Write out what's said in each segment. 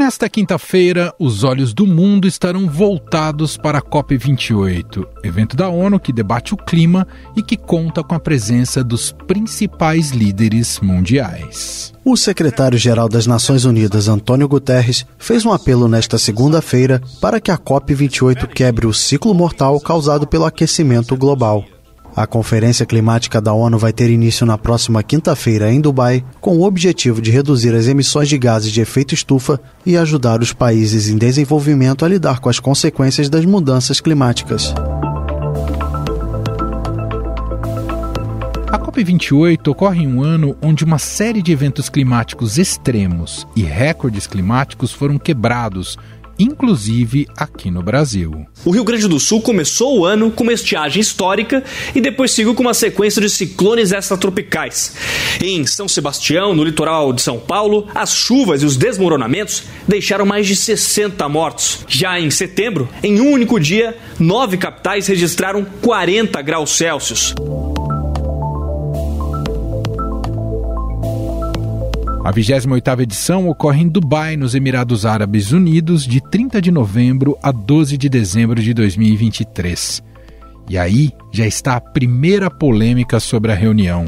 Nesta quinta-feira, os olhos do mundo estarão voltados para a COP28, evento da ONU que debate o clima e que conta com a presença dos principais líderes mundiais. O secretário-geral das Nações Unidas, Antônio Guterres, fez um apelo nesta segunda-feira para que a COP28 quebre o ciclo mortal causado pelo aquecimento global. A Conferência Climática da ONU vai ter início na próxima quinta-feira em Dubai, com o objetivo de reduzir as emissões de gases de efeito estufa e ajudar os países em desenvolvimento a lidar com as consequências das mudanças climáticas. A COP28 ocorre em um ano onde uma série de eventos climáticos extremos e recordes climáticos foram quebrados inclusive aqui no Brasil. O Rio Grande do Sul começou o ano com uma estiagem histórica e depois seguiu com uma sequência de ciclones extratropicais. Em São Sebastião, no litoral de São Paulo, as chuvas e os desmoronamentos deixaram mais de 60 mortos. Já em setembro, em um único dia, nove capitais registraram 40 graus Celsius. A 28ª edição ocorre em Dubai, nos Emirados Árabes Unidos, de 30 de novembro a 12 de dezembro de 2023. E aí já está a primeira polêmica sobre a reunião.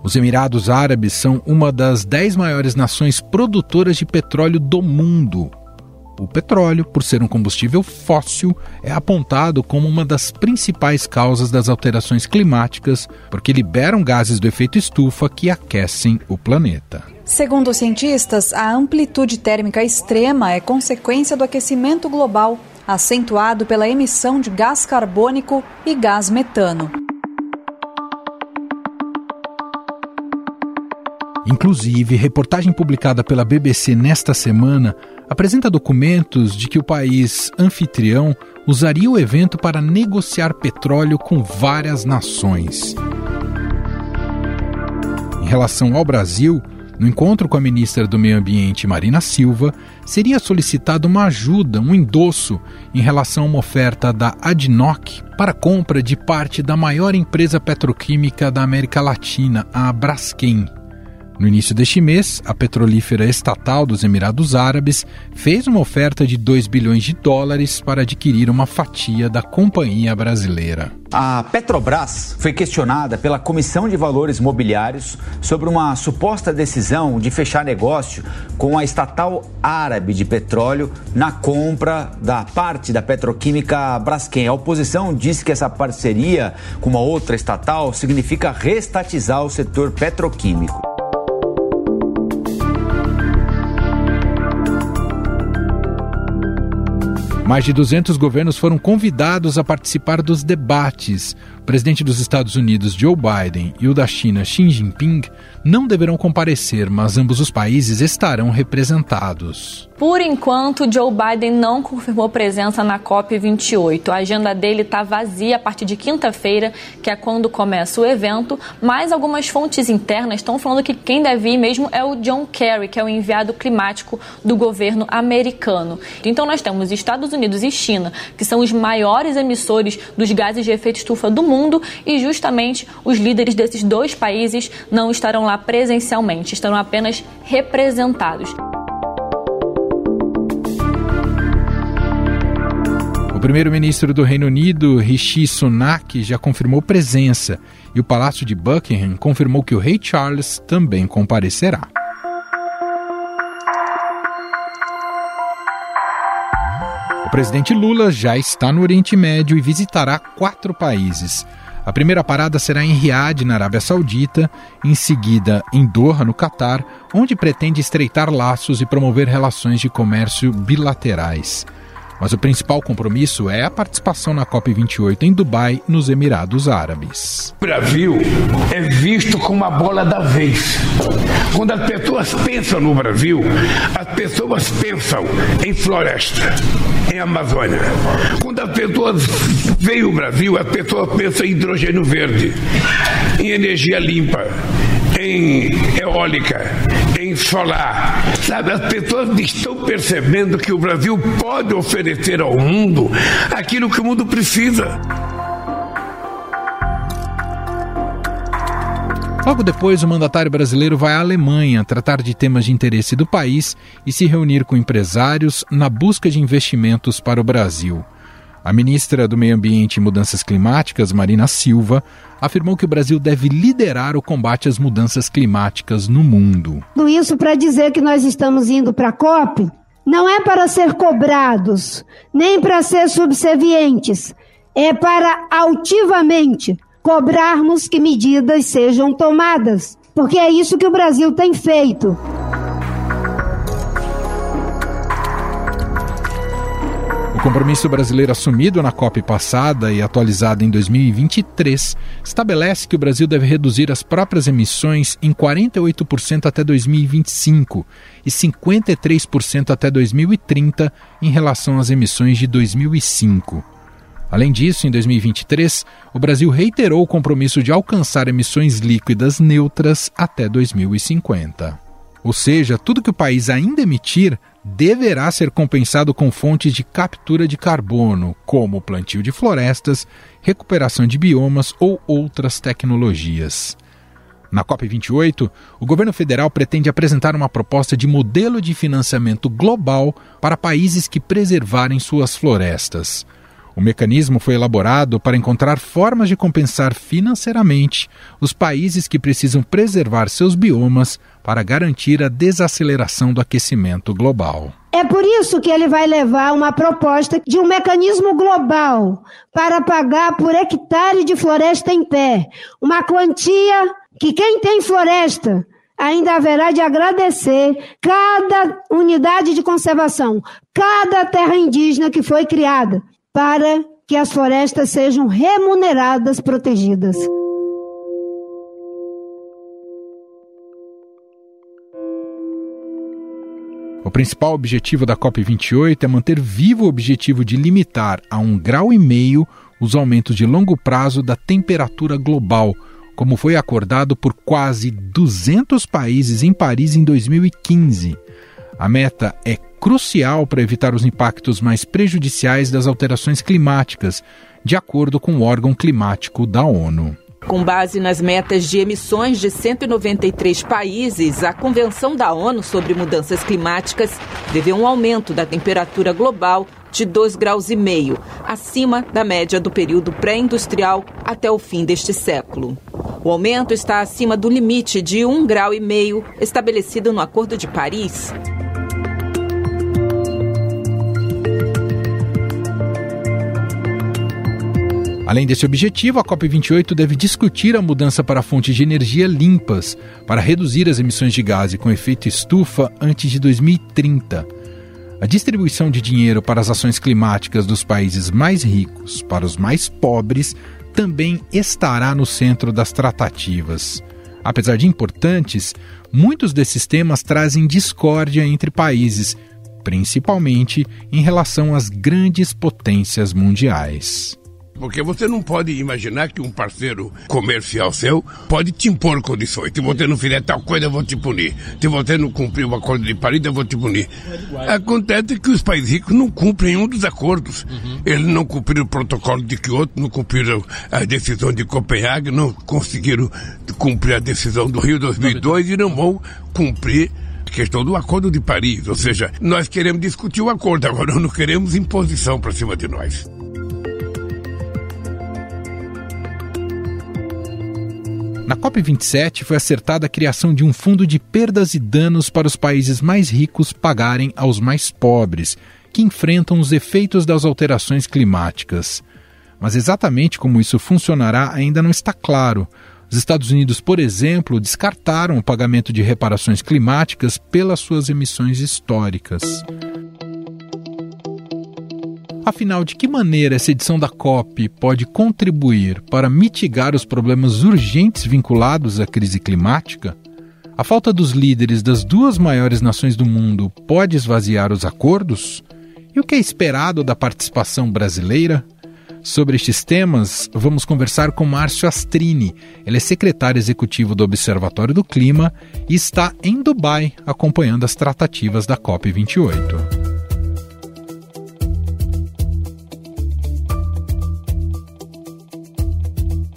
Os Emirados Árabes são uma das dez maiores nações produtoras de petróleo do mundo. O petróleo, por ser um combustível fóssil, é apontado como uma das principais causas das alterações climáticas, porque liberam gases do efeito estufa que aquecem o planeta. Segundo os cientistas, a amplitude térmica extrema é consequência do aquecimento global, acentuado pela emissão de gás carbônico e gás metano. Inclusive, reportagem publicada pela BBC nesta semana apresenta documentos de que o país anfitrião usaria o evento para negociar petróleo com várias nações. Em relação ao Brasil, no encontro com a ministra do Meio Ambiente, Marina Silva, seria solicitada uma ajuda, um endosso, em relação a uma oferta da ADNOC para compra de parte da maior empresa petroquímica da América Latina, a Braskem. No início deste mês, a petrolífera estatal dos Emirados Árabes fez uma oferta de 2 bilhões de dólares para adquirir uma fatia da companhia brasileira. A Petrobras foi questionada pela Comissão de Valores Mobiliários sobre uma suposta decisão de fechar negócio com a estatal árabe de petróleo na compra da parte da petroquímica Braskem. A oposição disse que essa parceria com uma outra estatal significa restatizar o setor petroquímico. Mais de 200 governos foram convidados a participar dos debates presidente dos Estados Unidos, Joe Biden, e o da China, Xi Jinping, não deverão comparecer, mas ambos os países estarão representados. Por enquanto, Joe Biden não confirmou presença na COP28. A agenda dele está vazia a partir de quinta-feira, que é quando começa o evento, mas algumas fontes internas estão falando que quem deve ir mesmo é o John Kerry, que é o enviado climático do governo americano. Então nós temos Estados Unidos e China, que são os maiores emissores dos gases de efeito estufa do mundo mundo e justamente os líderes desses dois países não estarão lá presencialmente, estarão apenas representados. O primeiro-ministro do Reino Unido, Rishi Sunak, já confirmou presença e o Palácio de Buckingham confirmou que o rei Charles também comparecerá. Presidente Lula já está no Oriente Médio e visitará quatro países. A primeira parada será em Riad, na Arábia Saudita, em seguida em Doha, no Catar, onde pretende estreitar laços e promover relações de comércio bilaterais. Mas o principal compromisso é a participação na COP28 em Dubai, nos Emirados Árabes. O Brasil é visto como a bola da vez. Quando as pessoas pensam no Brasil, as pessoas pensam em floresta, em Amazônia. Quando as pessoas veem o Brasil, as pessoas pensam em hidrogênio verde, em energia limpa, em eólica, em solar. Sabe, as pessoas estão percebendo que o Brasil pode oferecer ao mundo aquilo que o mundo precisa. Logo depois, o mandatário brasileiro vai à Alemanha tratar de temas de interesse do país e se reunir com empresários na busca de investimentos para o Brasil. A ministra do Meio Ambiente e Mudanças Climáticas, Marina Silva, afirmou que o Brasil deve liderar o combate às mudanças climáticas no mundo. Isso para dizer que nós estamos indo para a COP não é para ser cobrados, nem para ser subservientes, é para altivamente cobrarmos que medidas sejam tomadas, porque é isso que o Brasil tem feito. Compromisso brasileiro assumido na COP passada e atualizado em 2023 estabelece que o Brasil deve reduzir as próprias emissões em 48% até 2025 e 53% até 2030 em relação às emissões de 2005. Além disso, em 2023, o Brasil reiterou o compromisso de alcançar emissões líquidas neutras até 2050. Ou seja, tudo que o país ainda emitir deverá ser compensado com fontes de captura de carbono, como plantio de florestas, recuperação de biomas ou outras tecnologias. Na COP28, o governo federal pretende apresentar uma proposta de modelo de financiamento global para países que preservarem suas florestas. O mecanismo foi elaborado para encontrar formas de compensar financeiramente os países que precisam preservar seus biomas para garantir a desaceleração do aquecimento global. É por isso que ele vai levar uma proposta de um mecanismo global para pagar por hectare de floresta em pé, uma quantia que quem tem floresta ainda haverá de agradecer cada unidade de conservação, cada terra indígena que foi criada para que as florestas sejam remuneradas, protegidas. O principal objetivo da COP28 é manter vivo o objetivo de limitar a um grau e meio os aumentos de longo prazo da temperatura global, como foi acordado por quase 200 países em Paris em 2015. A meta é crucial para evitar os impactos mais prejudiciais das alterações climáticas, de acordo com o órgão climático da ONU. Com base nas metas de emissões de 193 países, a Convenção da ONU sobre Mudanças Climáticas prevê um aumento da temperatura global de 2,5 graus, e meio, acima da média do período pré-industrial até o fim deste século. O aumento está acima do limite de 1,5 grau e meio estabelecido no Acordo de Paris. Além desse objetivo, a COP28 deve discutir a mudança para fontes de energia limpas para reduzir as emissões de gás com efeito estufa antes de 2030. A distribuição de dinheiro para as ações climáticas dos países mais ricos para os mais pobres também estará no centro das tratativas. Apesar de importantes, muitos desses temas trazem discórdia entre países, principalmente em relação às grandes potências mundiais. Porque você não pode imaginar que um parceiro comercial seu pode te impor condições. Se você não fizer tal coisa, eu vou te punir. Se você não cumprir o acordo de Paris, eu vou te punir. Acontece que os países ricos não cumprem um dos acordos. Uhum. Eles não cumpriram o protocolo de Kyoto, não cumpriram a decisão de Copenhague, não conseguiram cumprir a decisão do Rio 2002 e não vão cumprir a questão do Acordo de Paris. Ou seja, nós queremos discutir o acordo, agora não queremos imposição para cima de nós. Na COP27 foi acertada a criação de um fundo de perdas e danos para os países mais ricos pagarem aos mais pobres, que enfrentam os efeitos das alterações climáticas. Mas exatamente como isso funcionará ainda não está claro. Os Estados Unidos, por exemplo, descartaram o pagamento de reparações climáticas pelas suas emissões históricas. Afinal, de que maneira essa edição da COP pode contribuir para mitigar os problemas urgentes vinculados à crise climática? A falta dos líderes das duas maiores nações do mundo pode esvaziar os acordos? E o que é esperado da participação brasileira? Sobre estes temas, vamos conversar com Márcio Astrini. Ele é secretário executivo do Observatório do Clima e está em Dubai acompanhando as tratativas da COP28.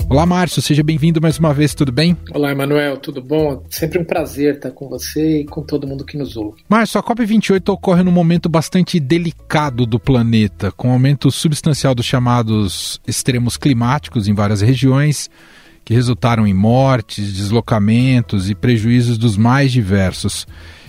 Olá, Márcio, seja bem-vindo mais uma vez, tudo bem? Olá, Emanuel, tudo bom? Sempre um prazer estar com você e com todo mundo que nos ouve. Márcio, a COP28 ocorre num momento bastante delicado do planeta, com aumento substancial dos chamados extremos climáticos em várias regiões, que resultaram em mortes, deslocamentos e prejuízos dos mais diversos.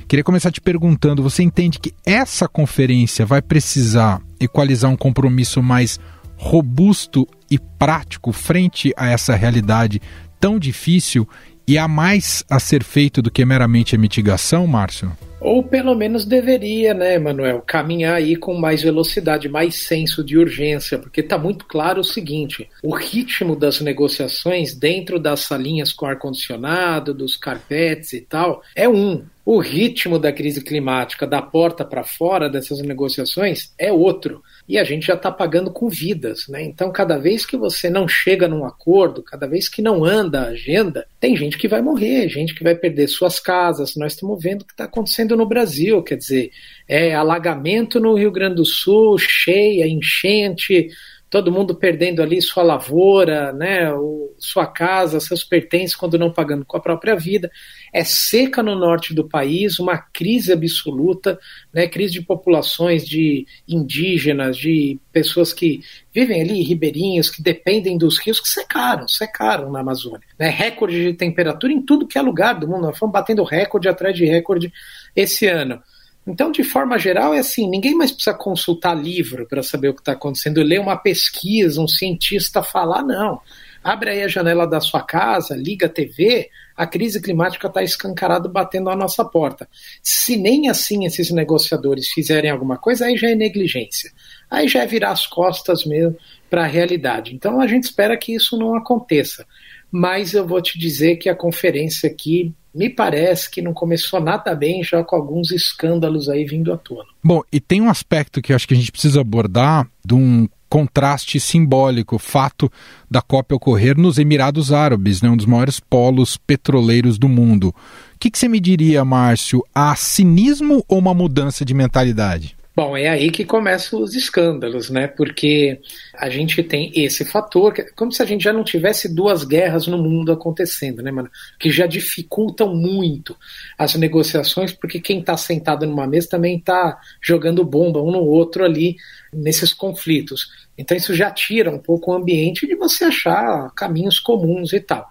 Queria começar te perguntando: você entende que essa conferência vai precisar equalizar um compromisso mais robusto e prático frente a essa realidade tão difícil e há mais a ser feito do que meramente a mitigação, Márcio? Ou pelo menos deveria, né, Manuel, caminhar aí com mais velocidade, mais senso de urgência, porque está muito claro o seguinte: o ritmo das negociações dentro das salinhas com ar-condicionado, dos carpetes e tal, é um. O ritmo da crise climática, da porta para fora dessas negociações, é outro. E a gente já está pagando com vidas. Né? Então, cada vez que você não chega num acordo, cada vez que não anda a agenda, tem gente que vai morrer, gente que vai perder suas casas. Nós estamos vendo o que está acontecendo no Brasil. Quer dizer, é alagamento no Rio Grande do Sul, cheia, enchente todo mundo perdendo ali sua lavoura, né, sua casa, seus pertences quando não pagando com a própria vida. É seca no norte do país, uma crise absoluta, né, crise de populações de indígenas, de pessoas que vivem ali, ribeirinhos, que dependem dos rios, que secaram, secaram na Amazônia. Né, recorde de temperatura em tudo que é lugar do mundo, nós fomos batendo recorde atrás de recorde esse ano. Então, de forma geral, é assim: ninguém mais precisa consultar livro para saber o que está acontecendo, ler uma pesquisa, um cientista falar, não. Abre aí a janela da sua casa, liga a TV, a crise climática está escancarada batendo à nossa porta. Se nem assim esses negociadores fizerem alguma coisa, aí já é negligência. Aí já é virar as costas mesmo para a realidade. Então a gente espera que isso não aconteça. Mas eu vou te dizer que a conferência aqui me parece que não começou nada bem, já com alguns escândalos aí vindo à tona. Bom, e tem um aspecto que acho que a gente precisa abordar de um contraste simbólico, o fato da COP ocorrer nos Emirados Árabes, né, um dos maiores polos petroleiros do mundo. O que, que você me diria, Márcio? Há cinismo ou uma mudança de mentalidade? Bom, é aí que começam os escândalos, né? Porque a gente tem esse fator, como se a gente já não tivesse duas guerras no mundo acontecendo, né, mano? Que já dificultam muito as negociações, porque quem está sentado numa mesa também está jogando bomba um no outro ali nesses conflitos. Então isso já tira um pouco o ambiente de você achar caminhos comuns e tal.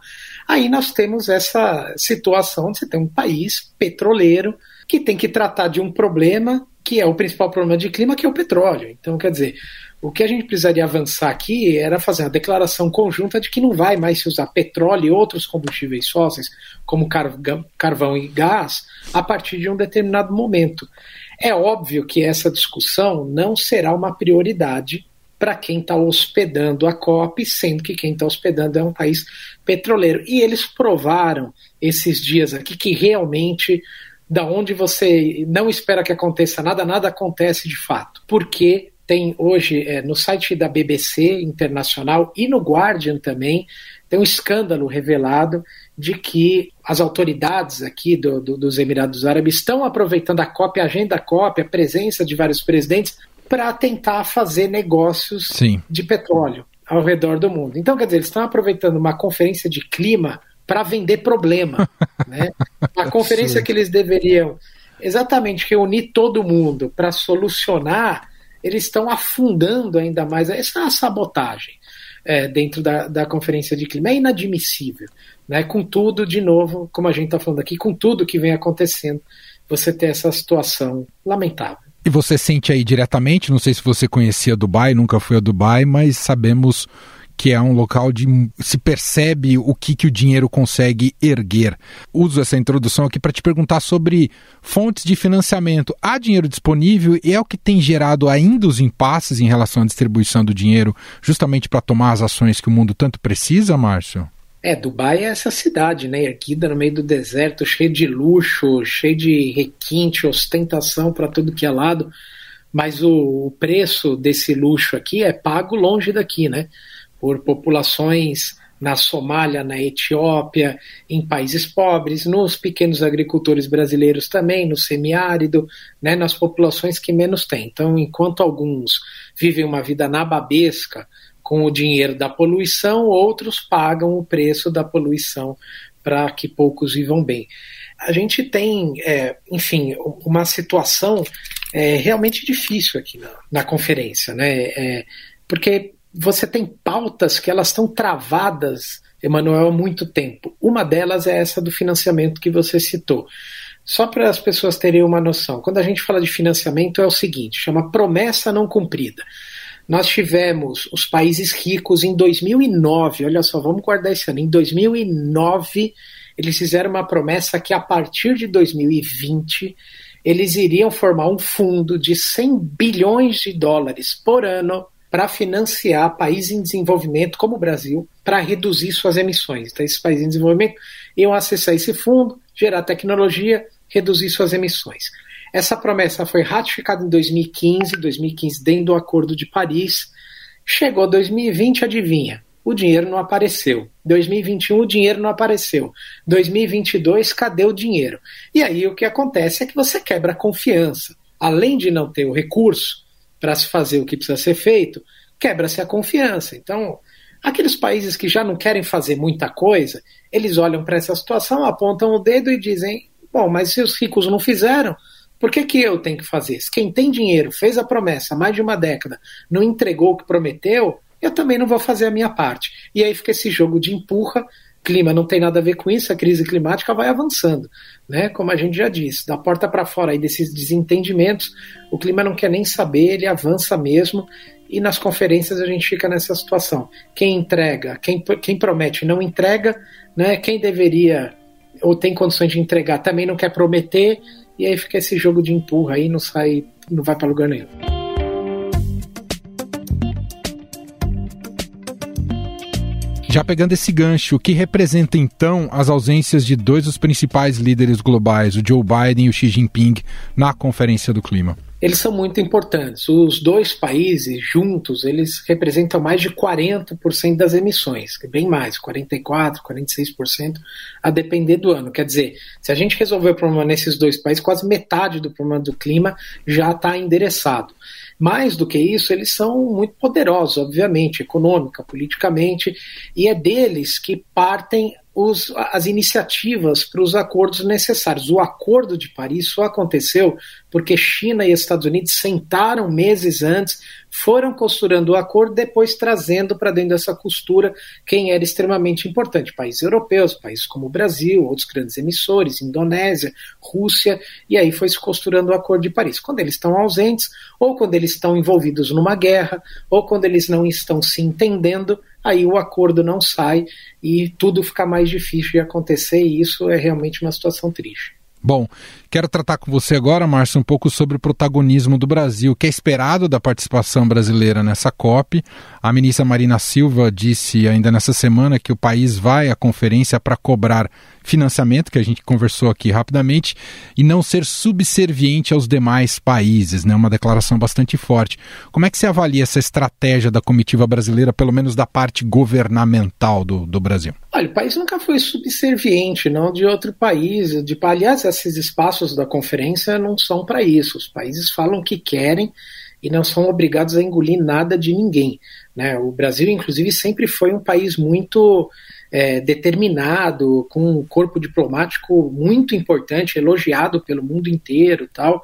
Aí nós temos essa situação de você ter um país petroleiro que tem que tratar de um problema que é o principal problema de clima, que é o petróleo. Então, quer dizer, o que a gente precisaria avançar aqui era fazer uma declaração conjunta de que não vai mais se usar petróleo e outros combustíveis fósseis, como carvão e gás, a partir de um determinado momento. É óbvio que essa discussão não será uma prioridade para quem está hospedando a COP, sendo que quem está hospedando é um país petroleiro. E eles provaram esses dias aqui que realmente da onde você não espera que aconteça nada, nada acontece de fato. Porque tem hoje é, no site da BBC Internacional e no Guardian também tem um escândalo revelado de que as autoridades aqui do, do, dos Emirados Árabes estão aproveitando a COP, a agenda COP, a presença de vários presidentes para tentar fazer negócios Sim. de petróleo ao redor do mundo. Então, quer dizer, eles estão aproveitando uma conferência de clima para vender problema. né? A conferência que eles deveriam exatamente reunir todo mundo para solucionar, eles estão afundando ainda mais. Essa é uma sabotagem é, dentro da, da conferência de clima. É inadmissível. Né? Com tudo, de novo, como a gente está falando aqui, com tudo que vem acontecendo, você ter essa situação lamentável. E você sente aí diretamente, não sei se você conhecia Dubai, nunca foi a Dubai, mas sabemos que é um local de se percebe o que, que o dinheiro consegue erguer. Uso essa introdução aqui para te perguntar sobre fontes de financiamento. Há dinheiro disponível e é o que tem gerado ainda os impasses em relação à distribuição do dinheiro, justamente para tomar as ações que o mundo tanto precisa, Márcio? É, Dubai é essa cidade, né, erguida no meio do deserto, cheia de luxo, cheia de requinte, ostentação para tudo que é lado, mas o, o preço desse luxo aqui é pago longe daqui, né? Por populações na Somália, na Etiópia, em países pobres, nos pequenos agricultores brasileiros também, no semiárido, né, nas populações que menos têm. Então, enquanto alguns vivem uma vida nababesca, com o dinheiro da poluição, outros pagam o preço da poluição para que poucos vivam bem. A gente tem, é, enfim, uma situação é, realmente difícil aqui na, na conferência, né? É, porque você tem pautas que elas estão travadas, Emanuel, há muito tempo. Uma delas é essa do financiamento que você citou. Só para as pessoas terem uma noção, quando a gente fala de financiamento é o seguinte, chama promessa não cumprida. Nós tivemos os países ricos em 2009, olha só, vamos guardar esse ano, em 2009 eles fizeram uma promessa que a partir de 2020 eles iriam formar um fundo de 100 bilhões de dólares por ano para financiar países em desenvolvimento, como o Brasil, para reduzir suas emissões. Então, esses países em desenvolvimento iam acessar esse fundo, gerar tecnologia, reduzir suas emissões. Essa promessa foi ratificada em 2015, 2015 dentro do Acordo de Paris. Chegou 2020, adivinha? O dinheiro não apareceu. 2021 o dinheiro não apareceu. 2022 cadê o dinheiro? E aí o que acontece é que você quebra a confiança. Além de não ter o recurso para se fazer o que precisa ser feito, quebra-se a confiança. Então, aqueles países que já não querem fazer muita coisa, eles olham para essa situação, apontam o dedo e dizem: bom, mas se os ricos não fizeram, por que, que eu tenho que fazer? Se quem tem dinheiro, fez a promessa há mais de uma década, não entregou o que prometeu, eu também não vou fazer a minha parte. E aí fica esse jogo de empurra. Clima não tem nada a ver com isso, a crise climática vai avançando, né? Como a gente já disse, da porta para fora aí desses desentendimentos, o clima não quer nem saber, ele avança mesmo. E nas conferências a gente fica nessa situação. Quem entrega, quem, quem promete não entrega, né? Quem deveria ou tem condições de entregar também não quer prometer, e aí fica esse jogo de empurra aí, não sai, não vai para lugar nenhum. Já pegando esse gancho, o que representa então as ausências de dois dos principais líderes globais, o Joe Biden e o Xi Jinping, na Conferência do Clima? Eles são muito importantes. Os dois países juntos, eles representam mais de 40% das emissões, bem mais, 44, 46%, a depender do ano. Quer dizer, se a gente resolver o problema nesses dois países, quase metade do problema do clima já está endereçado. Mais do que isso, eles são muito poderosos, obviamente, econômica, politicamente, e é deles que partem os, as iniciativas para os acordos necessários. O Acordo de Paris só aconteceu porque China e Estados Unidos sentaram meses antes, foram costurando o acordo, depois trazendo para dentro dessa costura quem era extremamente importante: países europeus, países como o Brasil, outros grandes emissores, Indonésia, Rússia, e aí foi se costurando o Acordo de Paris. Quando eles estão ausentes, ou quando eles estão envolvidos numa guerra, ou quando eles não estão se entendendo, aí o acordo não sai e tudo fica mais difícil de acontecer, e isso é realmente uma situação triste. Bom, quero tratar com você agora, Márcio, um pouco sobre o protagonismo do Brasil, que é esperado da participação brasileira nessa COP. A ministra Marina Silva disse ainda nessa semana que o país vai à conferência para cobrar financiamento, que a gente conversou aqui rapidamente, e não ser subserviente aos demais países, né? Uma declaração bastante forte. Como é que você avalia essa estratégia da comitiva brasileira, pelo menos da parte governamental do, do Brasil? Olha, o país nunca foi subserviente, não de outro país. De, aliás, esses espaços da conferência não são para isso. Os países falam o que querem e não são obrigados a engolir nada de ninguém. Né? O Brasil, inclusive, sempre foi um país muito é, determinado, com um corpo diplomático muito importante, elogiado pelo mundo inteiro, tal.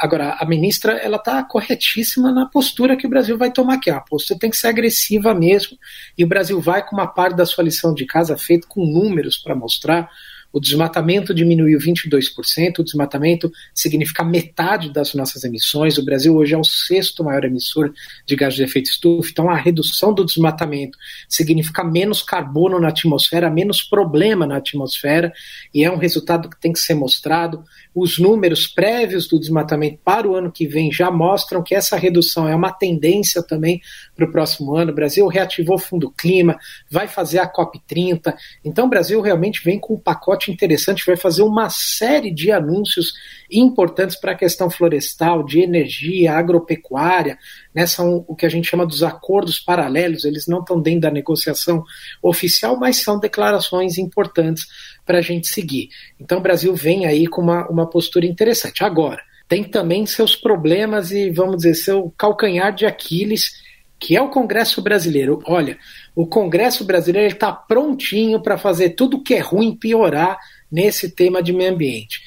Agora, a ministra ela está corretíssima na postura que o Brasil vai tomar, que é a postura tem que ser agressiva mesmo, e o Brasil vai com uma parte da sua lição de casa feita com números para mostrar o desmatamento diminuiu 22%, o desmatamento significa metade das nossas emissões. O Brasil hoje é o sexto maior emissor de gás de efeito estufa, então a redução do desmatamento significa menos carbono na atmosfera, menos problema na atmosfera, e é um resultado que tem que ser mostrado. Os números prévios do desmatamento para o ano que vem já mostram que essa redução é uma tendência também para o próximo ano. O Brasil reativou o Fundo Clima, vai fazer a COP30, então o Brasil realmente vem com um pacote pacote interessante, vai fazer uma série de anúncios importantes para a questão florestal, de energia, agropecuária, né, são o que a gente chama dos acordos paralelos, eles não estão dentro da negociação oficial, mas são declarações importantes para a gente seguir. Então o Brasil vem aí com uma, uma postura interessante. Agora, tem também seus problemas e, vamos dizer, seu calcanhar de Aquiles, que é o Congresso Brasileiro. Olha, o Congresso Brasileiro está prontinho para fazer tudo que é ruim piorar nesse tema de meio ambiente.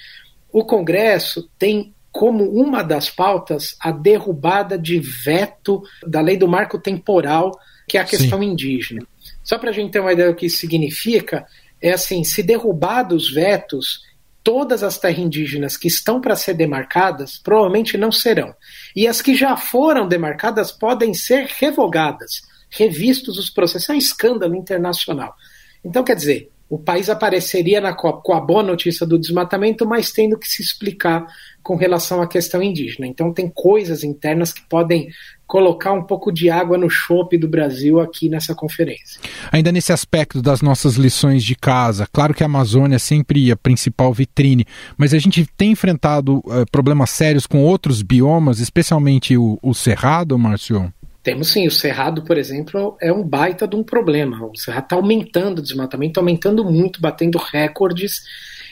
O Congresso tem como uma das pautas a derrubada de veto da lei do marco temporal, que é a questão Sim. indígena. Só para a gente ter uma ideia do que isso significa, é assim: se derrubados vetos, todas as terras indígenas que estão para ser demarcadas provavelmente não serão. E as que já foram demarcadas podem ser revogadas, revistos os processos. É um escândalo internacional. Então, quer dizer, o país apareceria na com a boa notícia do desmatamento, mas tendo que se explicar com relação à questão indígena. Então tem coisas internas que podem colocar um pouco de água no chope do Brasil aqui nessa conferência. Ainda nesse aspecto das nossas lições de casa, claro que a Amazônia é sempre a principal vitrine, mas a gente tem enfrentado uh, problemas sérios com outros biomas, especialmente o, o cerrado, Márcio? Temos sim, o Cerrado, por exemplo, é um baita de um problema. O Cerrado está aumentando o desmatamento, aumentando muito, batendo recordes.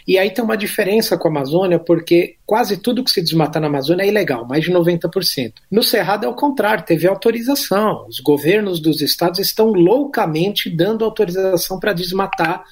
E aí tem uma diferença com a Amazônia, porque quase tudo que se desmata na Amazônia é ilegal, mais de 90%. No Cerrado é o contrário, teve autorização. Os governos dos estados estão loucamente dando autorização para desmatar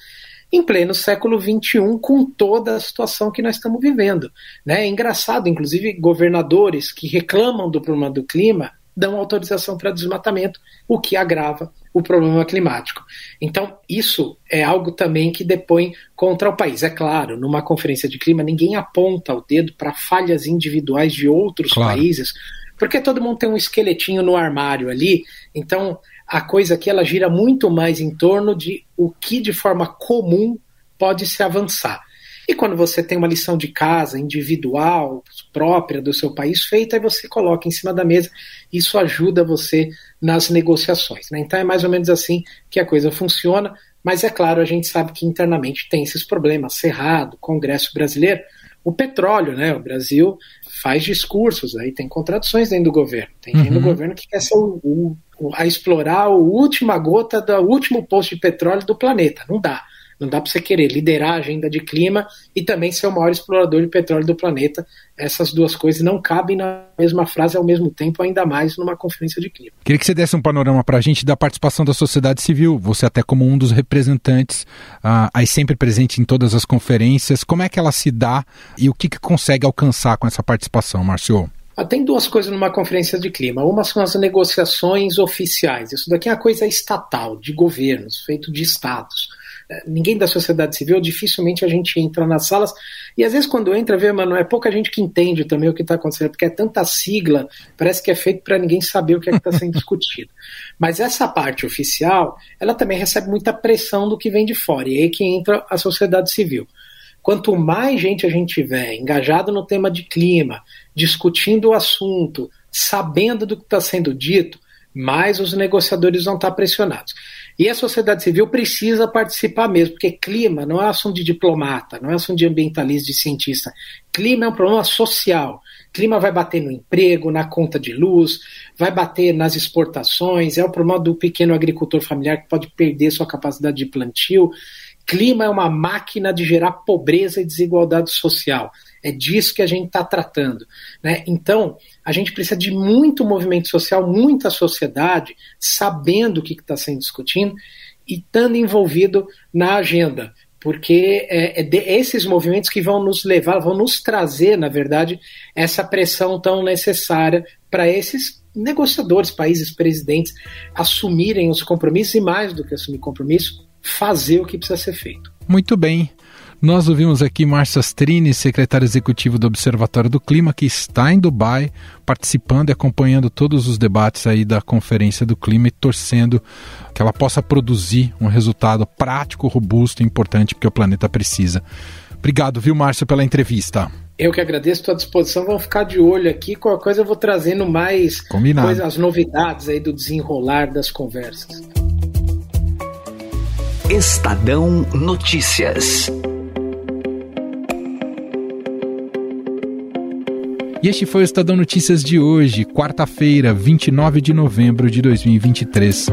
em pleno século XXI, com toda a situação que nós estamos vivendo. Né? É engraçado, inclusive, governadores que reclamam do problema do clima dão autorização para desmatamento, o que agrava o problema climático. Então, isso é algo também que depõe contra o país. É claro, numa conferência de clima, ninguém aponta o dedo para falhas individuais de outros claro. países, porque todo mundo tem um esqueletinho no armário ali, então a coisa aqui ela gira muito mais em torno de o que de forma comum pode se avançar. E quando você tem uma lição de casa individual, própria do seu país feita, aí você coloca em cima da mesa. Isso ajuda você nas negociações. Né? Então é mais ou menos assim que a coisa funciona. Mas é claro, a gente sabe que internamente tem esses problemas. Cerrado, Congresso brasileiro, o petróleo, né? O Brasil faz discursos, aí tem contradições dentro do governo. Tem gente uhum. no governo que quer ser o, o, a explorar a última gota do último posto de petróleo do planeta. Não dá. Não dá para você querer liderar a agenda de clima e também ser o maior explorador de petróleo do planeta. Essas duas coisas não cabem na mesma frase ao mesmo tempo, ainda mais numa conferência de clima. Queria que você desse um panorama para a gente da participação da sociedade civil. Você até como um dos representantes, uh, aí sempre presente em todas as conferências. Como é que ela se dá e o que, que consegue alcançar com essa participação, Márcio? Ah, tem duas coisas numa conferência de clima. Uma são as negociações oficiais. Isso daqui é uma coisa estatal, de governos, feito de estados ninguém da sociedade civil, dificilmente a gente entra nas salas. E às vezes, quando entra, vê, mano, é pouca gente que entende também o que está acontecendo, porque é tanta sigla, parece que é feito para ninguém saber o que é está sendo discutido. Mas essa parte oficial, ela também recebe muita pressão do que vem de fora, e aí que entra a sociedade civil. Quanto mais gente a gente tiver engajado no tema de clima, discutindo o assunto, sabendo do que está sendo dito, mais os negociadores vão estar pressionados. E a sociedade civil precisa participar mesmo, porque clima não é assunto de diplomata, não é assunto de ambientalista, de cientista. Clima é um problema social. Clima vai bater no emprego, na conta de luz, vai bater nas exportações, é o problema do pequeno agricultor familiar que pode perder sua capacidade de plantio. Clima é uma máquina de gerar pobreza e desigualdade social. É disso que a gente está tratando. Né? Então, a gente precisa de muito movimento social, muita sociedade, sabendo o que está sendo discutido e estando envolvido na agenda. Porque é, é esses movimentos que vão nos levar, vão nos trazer, na verdade, essa pressão tão necessária para esses negociadores, países, presidentes, assumirem os compromissos e, mais do que assumir compromisso, fazer o que precisa ser feito. Muito bem. Nós ouvimos aqui Márcio Astrini, secretário executivo do Observatório do Clima, que está em Dubai, participando e acompanhando todos os debates aí da Conferência do Clima e torcendo que ela possa produzir um resultado prático, robusto e importante porque o planeta precisa. Obrigado, viu, Márcio, pela entrevista. Eu que agradeço a tua disposição. Vamos ficar de olho aqui. Qualquer coisa eu vou trazendo mais coisas, as novidades aí do desenrolar das conversas. Estadão Notícias. E este foi o Estadão Notícias de hoje, quarta-feira, 29 de novembro de 2023.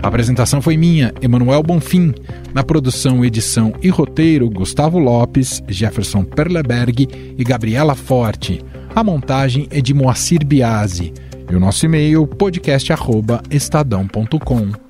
A apresentação foi minha, Emanuel Bonfim. Na produção, edição e roteiro, Gustavo Lopes, Jefferson Perleberg e Gabriela Forte. A montagem é de Moacir Biasi. E o nosso e-mail podcast@estadão.com.